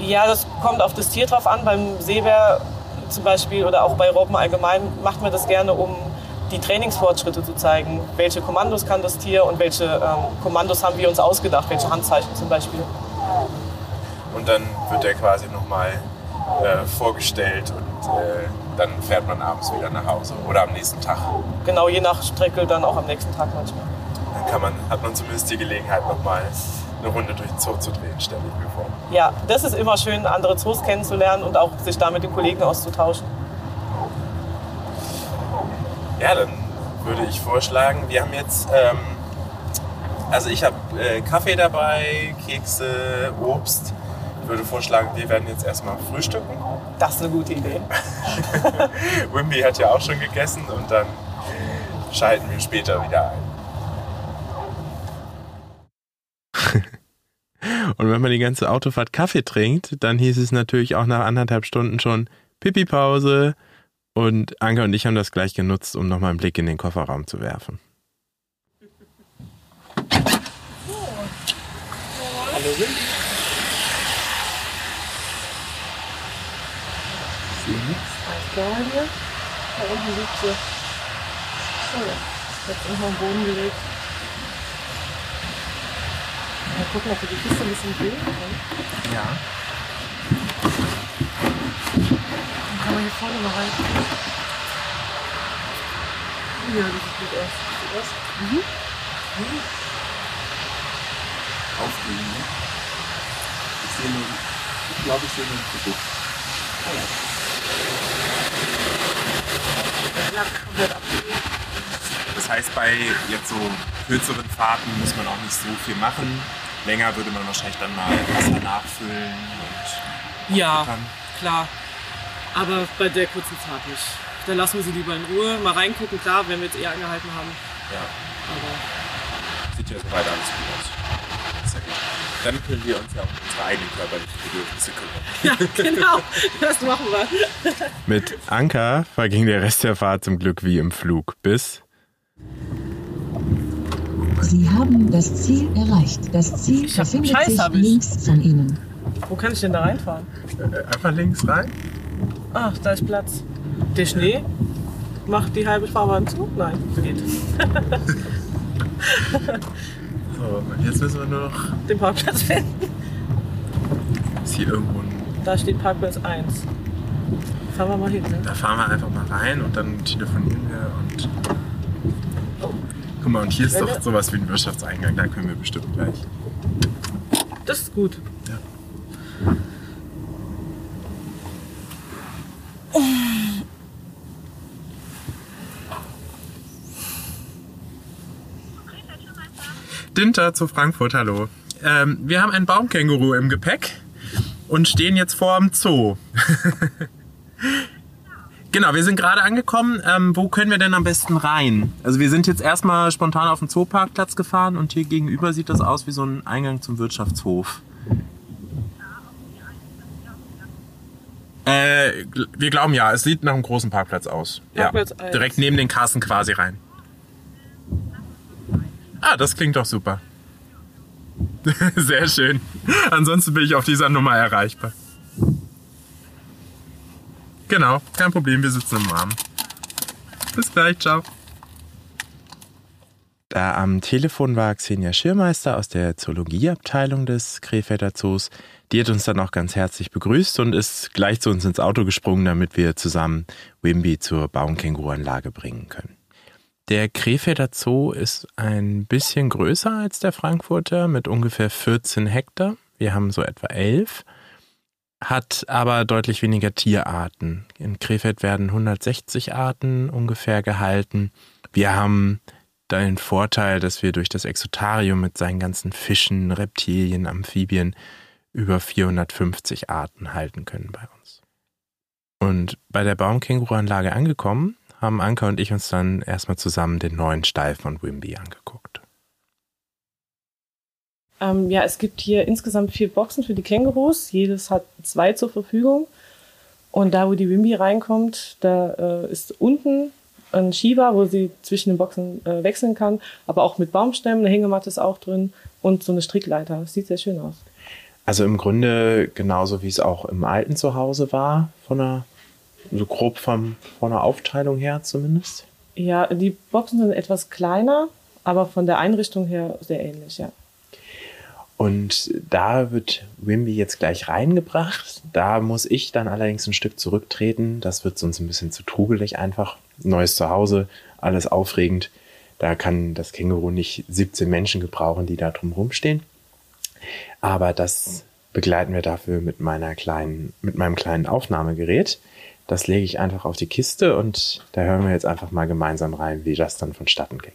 Ja, das kommt auf das Tier drauf an. Beim Seebär zum Beispiel oder auch bei Robben allgemein macht man das gerne, um die Trainingsfortschritte zu zeigen. Welche Kommandos kann das Tier und welche ähm, Kommandos haben wir uns ausgedacht, welche Handzeichen zum Beispiel. Und dann wird er quasi nochmal äh, vorgestellt und äh, dann fährt man abends wieder nach Hause oder am nächsten Tag. Genau, je nach Strecke dann auch am nächsten Tag manchmal. Dann kann man, hat man zumindest die Gelegenheit, nochmal eine Runde durch den Zoo zu drehen, stelle ich mir vor. Ja, das ist immer schön, andere Zoos kennenzulernen und auch sich da mit den Kollegen auszutauschen. Ja, dann würde ich vorschlagen, wir haben jetzt, ähm, also ich habe äh, Kaffee dabei, Kekse, Obst. Ich würde vorschlagen, wir werden jetzt erstmal frühstücken. Das ist eine gute Idee. [LAUGHS] Wimby hat ja auch schon gegessen und dann schalten wir später wieder ein. [LAUGHS] Und wenn man die ganze Autofahrt Kaffee trinkt, dann hieß es natürlich auch nach anderthalb Stunden schon Pipi-Pause. Und Anke und ich haben das gleich genutzt, um nochmal einen Blick in den Kofferraum zu werfen. Klar hier. Da unten liegt sie. So, jetzt irgendwo am Boden gelegt. Mal gucken, ob wir die Kiste ein bisschen drehen können. Ja. Dann kann man hier vorne mal rein. Ja, das sieht gut aus. Sieht aus? Auflegen, ne? Ich sehe nur, ich glaube, ich sehe nur ein Produkt. Komplett abgelegt. Das heißt, bei jetzt so kürzeren Fahrten muss man auch nicht so viel machen. Länger würde man wahrscheinlich dann mal Wasser nachfüllen und Ja, dann. klar. Aber bei der kurzen Fahrt nicht. Dann lassen wir sie lieber in Ruhe. Mal reingucken, klar, wenn wir jetzt eher angehalten haben. Ja, Aber sieht ja soweit alles gut aus. Dann können wir uns ja um unsere eigenen körperlichen Bedürfnisse kümmern. genau, das machen wir. Mit Anker verging der Rest der Fahrt zum Glück wie im Flug. Bis Sie haben das Ziel erreicht. Das Ziel Ich hab- befindet Scheiß sich hab ich. links von Ihnen. Wo kann ich denn da reinfahren? einfach links rein. Ach, da ist Platz. Der Schnee macht die halbe Fahrbahn zu? Nein, geht. [LAUGHS] So, und jetzt müssen wir nur noch. Den Parkplatz finden. Ist hier irgendwo ein. Da steht Parkplatz 1. Fahren wir mal hin, ne? Da fahren wir einfach mal rein und dann telefonieren wir und. Guck mal, und hier ist Wenn doch sowas wie ein Wirtschaftseingang. Da können wir bestimmt gleich. Das ist gut. Ja. Dinter zu Frankfurt, hallo. Ähm, wir haben ein Baumkänguru im Gepäck und stehen jetzt vor dem Zoo. [LAUGHS] genau, wir sind gerade angekommen. Ähm, wo können wir denn am besten rein? Also wir sind jetzt erstmal spontan auf den Zooparkplatz gefahren und hier gegenüber sieht das aus wie so ein Eingang zum Wirtschaftshof. Äh, wir glauben ja, es sieht nach einem großen Parkplatz aus. Parkplatz ja, direkt neben den Kassen quasi rein. Ah, das klingt doch super. [LAUGHS] Sehr schön. Ansonsten bin ich auf dieser Nummer erreichbar. Genau, kein Problem, wir sitzen im Rahmen. Bis gleich, ciao. Da am Telefon war Xenia Schirmeister aus der Zoologieabteilung des Krefelder Zoos. Die hat uns dann auch ganz herzlich begrüßt und ist gleich zu uns ins Auto gesprungen, damit wir zusammen Wimby zur Baumkänguruanlage bringen können. Der Krefelder Zoo ist ein bisschen größer als der Frankfurter mit ungefähr 14 Hektar. Wir haben so etwa 11, hat aber deutlich weniger Tierarten. In Krefeld werden 160 Arten ungefähr gehalten. Wir haben den Vorteil, dass wir durch das Exotarium mit seinen ganzen Fischen, Reptilien, Amphibien über 450 Arten halten können bei uns. Und bei der Baumkänguruanlage angekommen, haben Anka und ich uns dann erstmal zusammen den neuen Stall von Wimby angeguckt. Ähm, ja, es gibt hier insgesamt vier Boxen für die Kängurus. Jedes hat zwei zur Verfügung. Und da, wo die Wimby reinkommt, da äh, ist unten ein Schieber, wo sie zwischen den Boxen äh, wechseln kann, aber auch mit Baumstämmen, eine Hängematte ist auch drin und so eine Strickleiter. Das sieht sehr schön aus. Also im Grunde genauso wie es auch im alten Zuhause war, von der, so grob vom, von der Aufteilung her zumindest. Ja, die Boxen sind etwas kleiner, aber von der Einrichtung her sehr ähnlich, ja. Und da wird Wimby jetzt gleich reingebracht. Da muss ich dann allerdings ein Stück zurücktreten. Das wird sonst ein bisschen zu trubelig einfach. Neues Zuhause, alles aufregend. Da kann das Känguru nicht 17 Menschen gebrauchen, die da drumherum stehen. Aber das begleiten wir dafür mit meiner kleinen, mit meinem kleinen Aufnahmegerät. Das lege ich einfach auf die Kiste und da hören wir jetzt einfach mal gemeinsam rein, wie das dann vonstatten ging.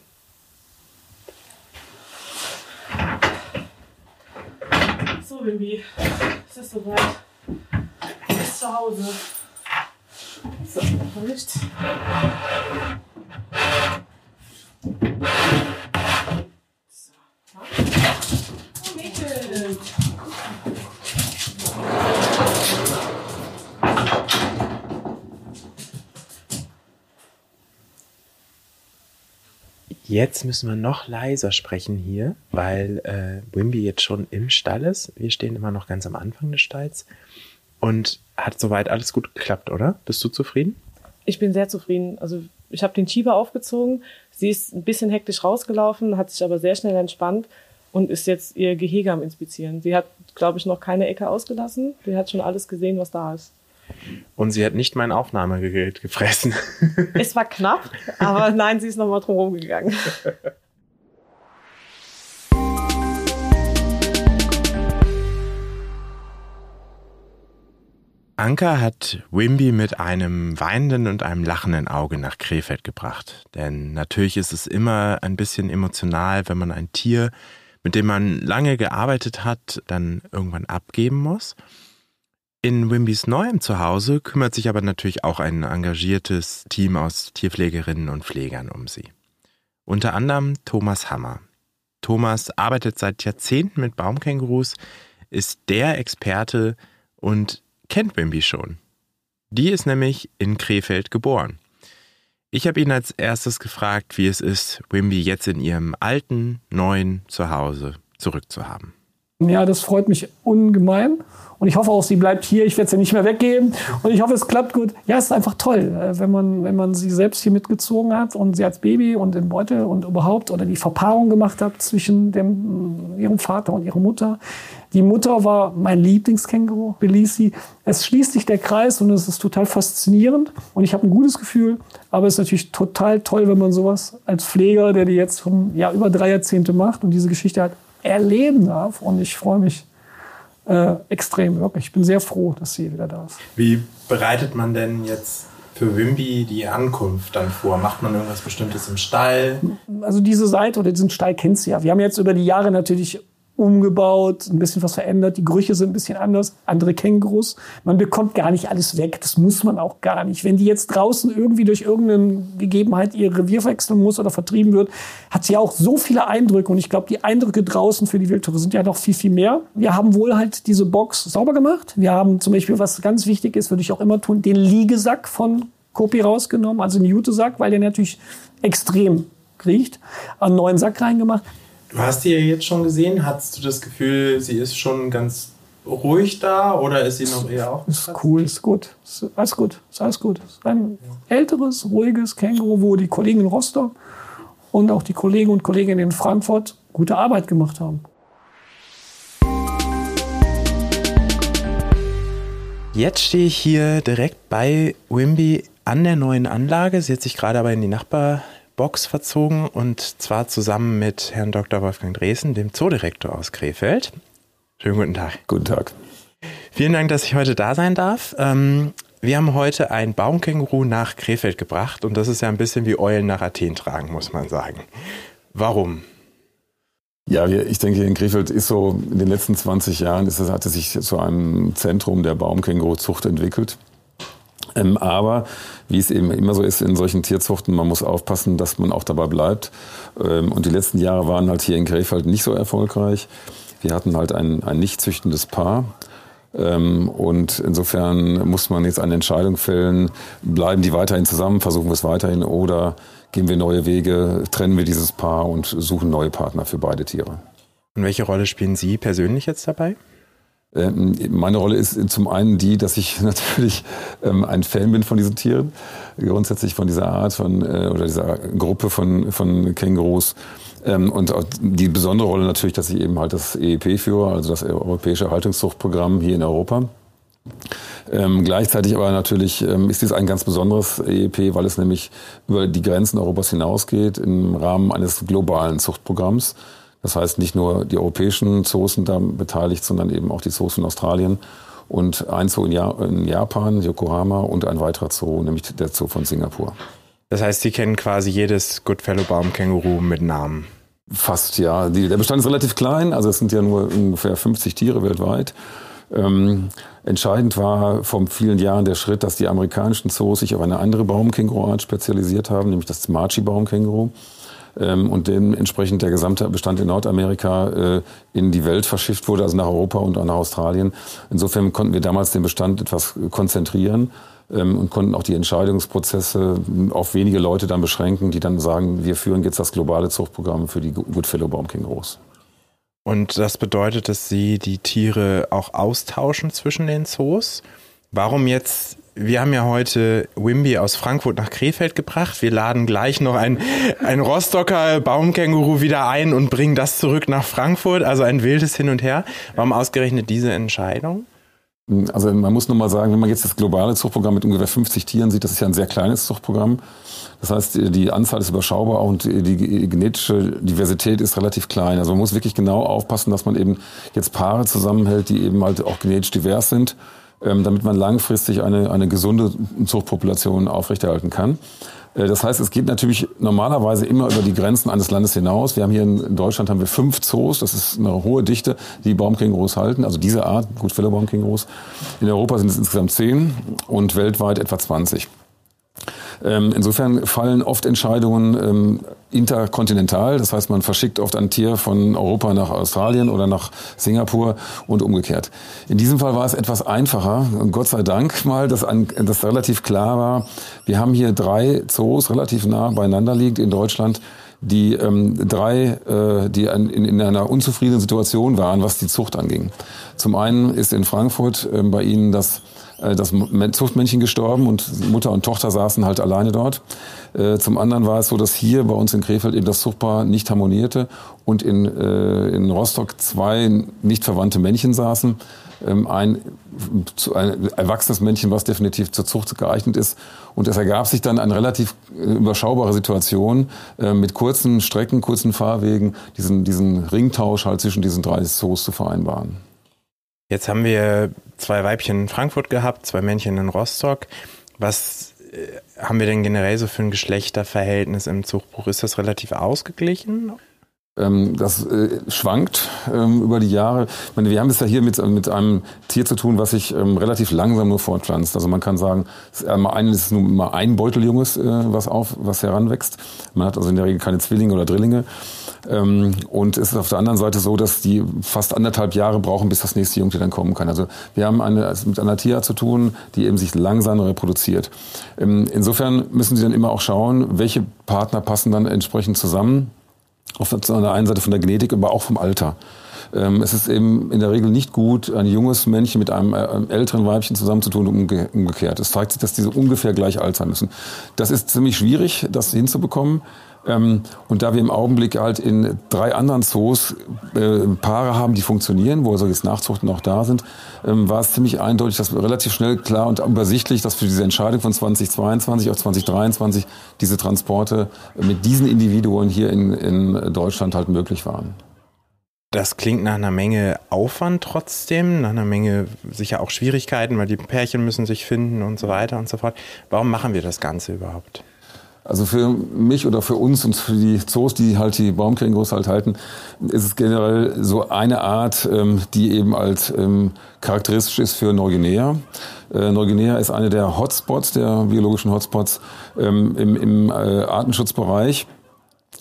So, Wimby, es ist soweit. Du bist zu Hause. So, Licht. So. Oh, Mädchen. Jetzt müssen wir noch leiser sprechen hier, weil äh, Wimby jetzt schon im Stall ist. Wir stehen immer noch ganz am Anfang des Stalls. Und hat soweit alles gut geklappt, oder? Bist du zufrieden? Ich bin sehr zufrieden. Also ich habe den Schieber aufgezogen. Sie ist ein bisschen hektisch rausgelaufen, hat sich aber sehr schnell entspannt und ist jetzt ihr Gehege am Inspizieren. Sie hat, glaube ich, noch keine Ecke ausgelassen. Sie hat schon alles gesehen, was da ist. Und sie hat nicht mein Aufnahmegerät gefressen. [LAUGHS] Es war knapp, aber nein, sie ist nochmal drum gegangen. Anka hat Wimby mit einem weinenden und einem lachenden Auge nach Krefeld gebracht. Denn natürlich ist es immer ein bisschen emotional, wenn man ein Tier, mit dem man lange gearbeitet hat, dann irgendwann abgeben muss. In Wimbys neuem Zuhause kümmert sich aber natürlich auch ein engagiertes Team aus Tierpflegerinnen und Pflegern um sie. Unter anderem Thomas Hammer. Thomas arbeitet seit Jahrzehnten mit Baumkängurus, ist der Experte und kennt Wimby schon. Die ist nämlich in Krefeld geboren. Ich habe ihn als erstes gefragt, wie es ist, Wimby jetzt in ihrem alten, neuen Zuhause zurückzuhaben. Ja, das freut mich ungemein. Und ich hoffe auch, sie bleibt hier. Ich werde sie nicht mehr weggeben. Und ich hoffe, es klappt gut. Ja, es ist einfach toll, äh, wenn man, wenn man sie selbst hier mitgezogen hat und sie als Baby und den Beutel und überhaupt oder die Verpaarung gemacht hat zwischen dem, ihrem Vater und ihrer Mutter. Die Mutter war mein Lieblingskänguru, Belisi. Es schließt sich der Kreis und es ist total faszinierend. Und ich habe ein gutes Gefühl. Aber es ist natürlich total toll, wenn man sowas als Pfleger, der die jetzt vom, ja, über drei Jahrzehnte macht und diese Geschichte hat, erleben darf. Und ich freue mich äh, extrem, wirklich. Ich bin sehr froh, dass sie wieder da ist. Wie bereitet man denn jetzt für Wimby die Ankunft dann vor? Macht man irgendwas Bestimmtes im Stall? Also diese Seite oder diesen Stall kennst du ja. Wir haben jetzt über die Jahre natürlich umgebaut, ein bisschen was verändert. Die Gerüche sind ein bisschen anders, andere Kängurus. Man bekommt gar nicht alles weg. Das muss man auch gar nicht. Wenn die jetzt draußen irgendwie durch irgendeine Gegebenheit ihr Revier wechseln muss oder vertrieben wird, hat sie auch so viele Eindrücke. Und ich glaube, die Eindrücke draußen für die Wildtiere sind ja noch viel, viel mehr. Wir haben wohl halt diese Box sauber gemacht. Wir haben zum Beispiel, was ganz wichtig ist, würde ich auch immer tun, den Liegesack von Kopi rausgenommen, also den Jutesack, weil der natürlich extrem riecht. Einen neuen Sack reingemacht. Du hast die ja jetzt schon gesehen. Hattest du das Gefühl, sie ist schon ganz ruhig da oder ist sie noch eher auch? Ist cool, ist gut. Ist alles gut. Ist alles gut. Ist ein älteres, ruhiges Känguru, wo die Kollegen in Rostock und auch die Kollegen und Kolleginnen in Frankfurt gute Arbeit gemacht haben. Jetzt stehe ich hier direkt bei Wimby an der neuen Anlage. Sie hat sich gerade aber in die Nachbarbox verzogen und zwar zusammen mit Herrn Dr. Wolfgang Dresen, dem Zoodirektor aus Krefeld. Schönen guten Tag. Guten Tag. Vielen Dank, dass ich heute da sein darf. Ähm, wir haben heute ein Baumkänguru nach Krefeld gebracht und das ist ja ein bisschen wie Eulen nach Athen tragen, muss man sagen. Warum? Ja, ich denke, in Krefeld ist so, in den letzten 20 Jahren ist es, hat es sich zu einem Zentrum der Baumkänguruzucht entwickelt. Ähm, aber wie es eben immer so ist in solchen Tierzuchten, man muss aufpassen, dass man auch dabei bleibt. Ähm, und die letzten Jahre waren halt hier in Krefeld nicht so erfolgreich. Wir hatten halt ein, ein nicht züchtendes Paar. Ähm, und insofern muss man jetzt eine Entscheidung fällen, bleiben die weiterhin zusammen, versuchen wir es weiterhin oder gehen wir neue Wege, trennen wir dieses Paar und suchen neue Partner für beide Tiere. Und welche Rolle spielen Sie persönlich jetzt dabei? Ähm, meine Rolle ist zum einen die, dass ich [LAUGHS] natürlich ähm, ein Fan bin von diesen Tieren, grundsätzlich von dieser Art von äh, oder dieser Gruppe von, von Kängurus. Ähm, und die besondere Rolle natürlich, dass ich eben halt das EEP führe, also das Europäische Haltungszuchtprogramm hier in Europa. Ähm, gleichzeitig aber natürlich ähm, ist dies ein ganz besonderes EEP, weil es nämlich über die Grenzen Europas hinausgeht im Rahmen eines globalen Zuchtprogramms. Das heißt, nicht nur die europäischen Zoos sind da beteiligt, sondern eben auch die Zoos in Australien und ein Zoo in, ja in Japan, Yokohama und ein weiterer Zoo, nämlich der Zoo von Singapur. Das heißt, Sie kennen quasi jedes Goodfellow Baumkänguru mit Namen. Fast, ja. Die, der Bestand ist relativ klein, also es sind ja nur ungefähr 50 Tiere weltweit. Ähm, entscheidend war vor vielen Jahren der Schritt, dass die amerikanischen Zoos sich auf eine andere Baumkänguruart spezialisiert haben, nämlich das Machi-Baumkänguru. Ähm, und dementsprechend der gesamte Bestand in Nordamerika äh, in die Welt verschifft wurde, also nach Europa und auch nach Australien. Insofern konnten wir damals den Bestand etwas konzentrieren ähm, und konnten auch die Entscheidungsprozesse auf wenige Leute dann beschränken, die dann sagen, wir führen jetzt das globale Zuchtprogramm für die Goodfellow Baumkängurus. Und das bedeutet, dass Sie die Tiere auch austauschen zwischen den Zoos. Warum jetzt? Wir haben ja heute Wimby aus Frankfurt nach Krefeld gebracht. Wir laden gleich noch ein, ein Rostocker Baumkänguru wieder ein und bringen das zurück nach Frankfurt. Also ein wildes Hin und Her. Warum ausgerechnet diese Entscheidung? Also man muss nur mal sagen, wenn man jetzt das globale Zuchtprogramm mit ungefähr 50 Tieren sieht, das ist ja ein sehr kleines Zuchtprogramm. Das heißt, die Anzahl ist überschaubar und die genetische Diversität ist relativ klein. Also man muss wirklich genau aufpassen, dass man eben jetzt Paare zusammenhält, die eben halt auch genetisch divers sind, damit man langfristig eine, eine gesunde Zuchtpopulation aufrechterhalten kann. Äh, das heißt, es geht natürlich normalerweise immer über die Grenzen eines Landes hinaus. Wir haben hier in Deutschland haben wir fünf Zoos, das ist eine hohe Dichte, die Baumkängurus halten, also diese Art, gut Baumkängurus. In Europa sind es insgesamt zehn und weltweit etwa 20. Ähm, insofern fallen oft Entscheidungen ähm, interkontinental. Das heißt, man verschickt oft ein Tier von Europa nach Australien oder nach Singapur und umgekehrt. In diesem Fall war es etwas einfacher. Gott sei Dank mal, dass, ein, dass relativ klar war. Wir haben hier drei Zoos relativ nah beieinander liegt in Deutschland die ähm, drei, äh, die in, in einer unzufriedenen Situation waren, was die Zucht anging. Zum einen ist in Frankfurt äh, bei ihnen das das Zuchtmännchen gestorben und Mutter und Tochter saßen halt alleine dort. Äh, zum anderen war es so, dass hier bei uns in Krefeld eben das Zuchtpaar nicht harmonierte und in, äh, in Rostock zwei nicht verwandte Männchen saßen. Ähm, ein, ein erwachsenes Männchen, was definitiv zur Zucht geeignet ist. Und es ergab sich dann eine relativ überschaubare Situation mit kurzen Strecken, kurzen Fahrwegen, diesen, diesen Ringtausch halt zwischen diesen drei Zoos zu vereinbaren. Jetzt haben wir zwei Weibchen in Frankfurt gehabt, zwei Männchen in Rostock. Was äh, haben wir denn generell so für ein Geschlechterverhältnis im Zuchtbuch? Ist das relativ ausgeglichen? Ähm, das äh, schwankt ähm, über die Jahre. Ich meine, wir haben es ja hier mit, mit einem Tier zu tun, was sich ähm, relativ langsam nur fortpflanzt. Also man kann sagen, es ist nur mal ein Beuteljunges, äh, was auf, was heranwächst. Man hat also in der Regel keine Zwillinge oder Drillinge. Und es ist auf der anderen Seite so, dass die fast anderthalb Jahre brauchen, bis das nächste Jungtier dann kommen kann. Also wir haben eine, mit einer Tierart zu tun, die eben sich langsam reproduziert. Insofern müssen Sie dann immer auch schauen, welche Partner passen dann entsprechend zusammen auf der einen Seite von der Genetik, aber auch vom Alter. Ähm, es ist eben in der Regel nicht gut, ein junges Männchen mit einem, äh, älteren Weibchen zusammenzutun und umge umgekehrt. Es zeigt sich, dass diese ungefähr gleich alt sein müssen. Das ist ziemlich schwierig, das hinzubekommen. Ähm, und da wir im Augenblick halt in drei anderen Zoos äh, Paare haben, die funktionieren, wo also jetzt Nachzuchten auch da sind, ähm, war es ziemlich eindeutig, dass relativ schnell klar und übersichtlich, dass für diese Entscheidung von 2022 auf 2023 diese Transporte mit diesen Individuen hier in, in Deutschland halt möglich waren. Das klingt nach einer Menge Aufwand trotzdem, nach einer Menge sicher auch Schwierigkeiten, weil die Pärchen müssen sich finden und so weiter und so fort. Warum machen wir das Ganze überhaupt? Also für mich oder für uns und für die Zoos, die halt die Baumkängurus halt halten, ist es generell so eine Art, ähm, die eben als ähm, charakteristisch ist für Neuguinea. Äh, Neuguinea ist eine der Hotspots, der biologischen Hotspots ähm, im, im äh, Artenschutzbereich.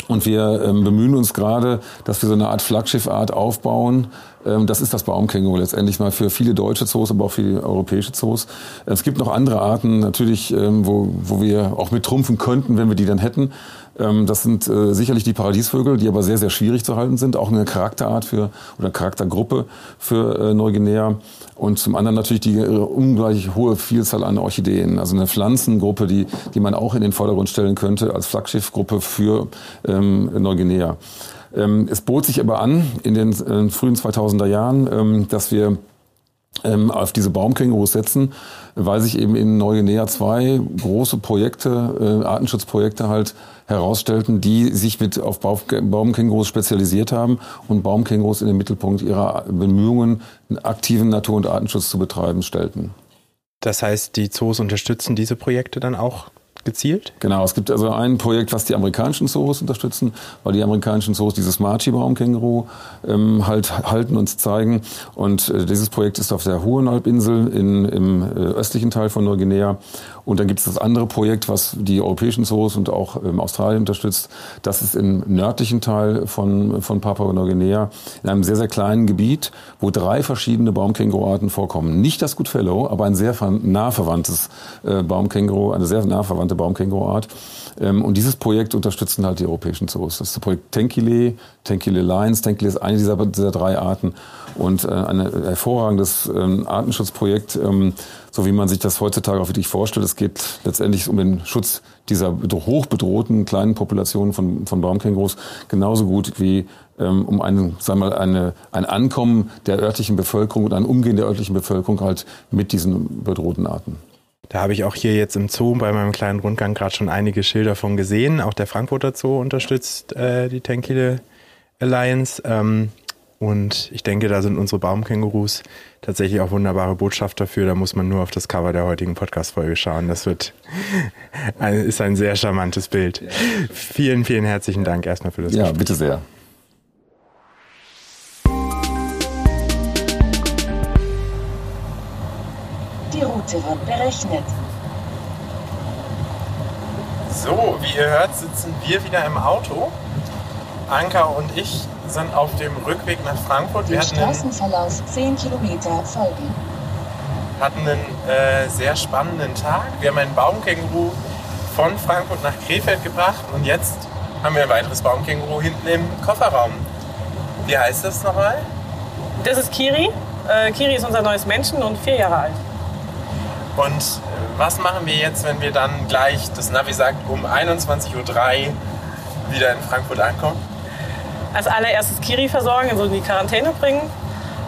Und wir ähm, bemühen uns gerade, dass wir so eine Art Flaggschiffart aufbauen. Ähm, das ist das Baumkänguru letztendlich mal für viele deutsche Zoos, aber auch für die europäische Zoos. Es gibt noch andere Arten natürlich, ähm, wo, wo wir auch mit trumpfen könnten, wenn wir die dann hätten. Ähm, das sind äh, sicherlich die Paradiesvögel, die aber sehr, sehr schwierig zu halten sind. Auch eine Charakterart für oder Charaktergruppe für äh, Neuguinea. Und zum anderen natürlich die äh, ungleich hohe Vielzahl an Orchideen. Also eine Pflanzengruppe, die, die man auch in den Vordergrund stellen könnte als Flaggschiffgruppe für ähm, Neuguinea. Ähm, es bot sich aber an in den äh, frühen 2000er Jahren, ähm, dass wir auf diese Baumkängurus setzen, weil sich eben in Neuguinea zwei große Projekte, äh, Artenschutzprojekte halt herausstellten, die sich mit auf Baumkängurus spezialisiert haben und Baumkängurus in den Mittelpunkt ihrer Bemühungen, einen aktiven Natur- und Artenschutz zu betreiben, stellten. Das heißt, die Zoos unterstützen diese Projekte dann auch gezielt? Genau, es gibt also ein Projekt, was die amerikanischen Zoos unterstützen, weil die amerikanischen Zoos dieses Marchi-Baumkänguru ähm, halt halten und zeigen. Und äh, dieses Projekt ist auf der Huon-Halbinsel im äh, östlichen Teil von Neuguinea. Und dann gibt es das andere Projekt, was die europäischen Zoos und auch ähm, Australien unterstützt. Das ist im nördlichen Teil von, von Papua-Neuguinea, in einem sehr, sehr kleinen Gebiet, wo drei verschiedene Baumkänguruarten vorkommen. Nicht das Goodfellow, aber ein sehr nah verwandtes äh, Baumkänguru, eine sehr nah verwandte Baumkänguruart. Ähm, und dieses Projekt unterstützen halt die europäischen Zoos. Das ist das Projekt Tenkile, Tenkile Lions. Tenkile ist eine dieser, dieser drei Arten und äh, ein hervorragendes ähm, Artenschutzprojekt, ähm, so wie man sich das heutzutage auch wirklich vorstellt. Es geht letztendlich um den Schutz dieser hochbedrohten kleinen Populationen von, von Baumkängurus genauso gut wie ähm, um einen, sagen wir mal, eine, ein Ankommen der örtlichen Bevölkerung und ein Umgehen der örtlichen Bevölkerung halt mit diesen bedrohten Arten. Da habe ich auch hier jetzt im Zoo bei meinem kleinen Rundgang gerade schon einige Schilder von gesehen. Auch der Frankfurter Zoo unterstützt äh, die Tenkile Alliance. Ähm, und ich denke, da sind unsere Baumkängurus tatsächlich auch wunderbare Botschaft dafür. Da muss man nur auf das Cover der heutigen Podcast-Folge schauen. Das wird, [LAUGHS] ein, ist ein sehr charmantes Bild. Vielen, vielen herzlichen Dank erstmal für das Ja, Gespräch. bitte sehr. Die Route wird berechnet. So, wie ihr hört, sitzen wir wieder im Auto. Anka und ich sind auf dem Rückweg nach Frankfurt. Wir Straßenverlauf 10 Kilometer folgen. hatten einen äh, sehr spannenden Tag. Wir haben einen Baumkänguru von Frankfurt nach Krefeld gebracht und jetzt haben wir ein weiteres Baumkänguru hinten im Kofferraum. Wie heißt das nochmal? Das ist Kiri. Äh, Kiri ist unser neues Männchen und vier Jahre alt. Und äh, was machen wir jetzt, wenn wir dann gleich, das Navi sagt, um 21.03 Uhr wieder in Frankfurt ankommen? Als allererstes Kiri versorgen, also in die Quarantäne bringen.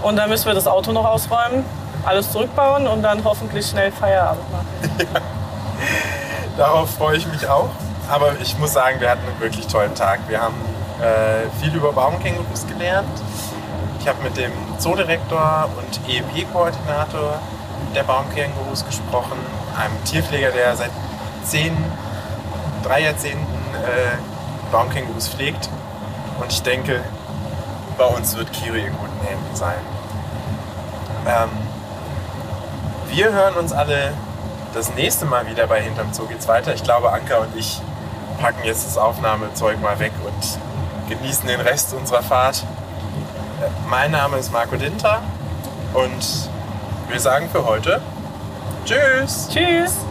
Und dann müssen wir das Auto noch ausräumen, alles zurückbauen und dann hoffentlich schnell Feierabend machen. Ja. [LAUGHS] Darauf freue ich mich auch. Aber ich muss sagen, wir hatten einen wirklich tollen Tag. Wir haben äh, viel über Baumkängurus gelernt. Ich habe mit dem Zoodirektor und EEP-Koordinator der Baumkängurus gesprochen, einem Tierpfleger, der seit zehn, drei Jahrzehnten äh, Baumkängurus pflegt und ich denke, bei uns wird Kiri in guten Händen sein. Ähm, wir hören uns alle das nächste Mal wieder bei Hinterm Zoo geht's weiter. Ich glaube, Anka und ich packen jetzt das Aufnahmezeug mal weg und genießen den Rest unserer Fahrt. Mein Name ist Marco Dinter und wir sagen für heute Tschüss. Tschüss.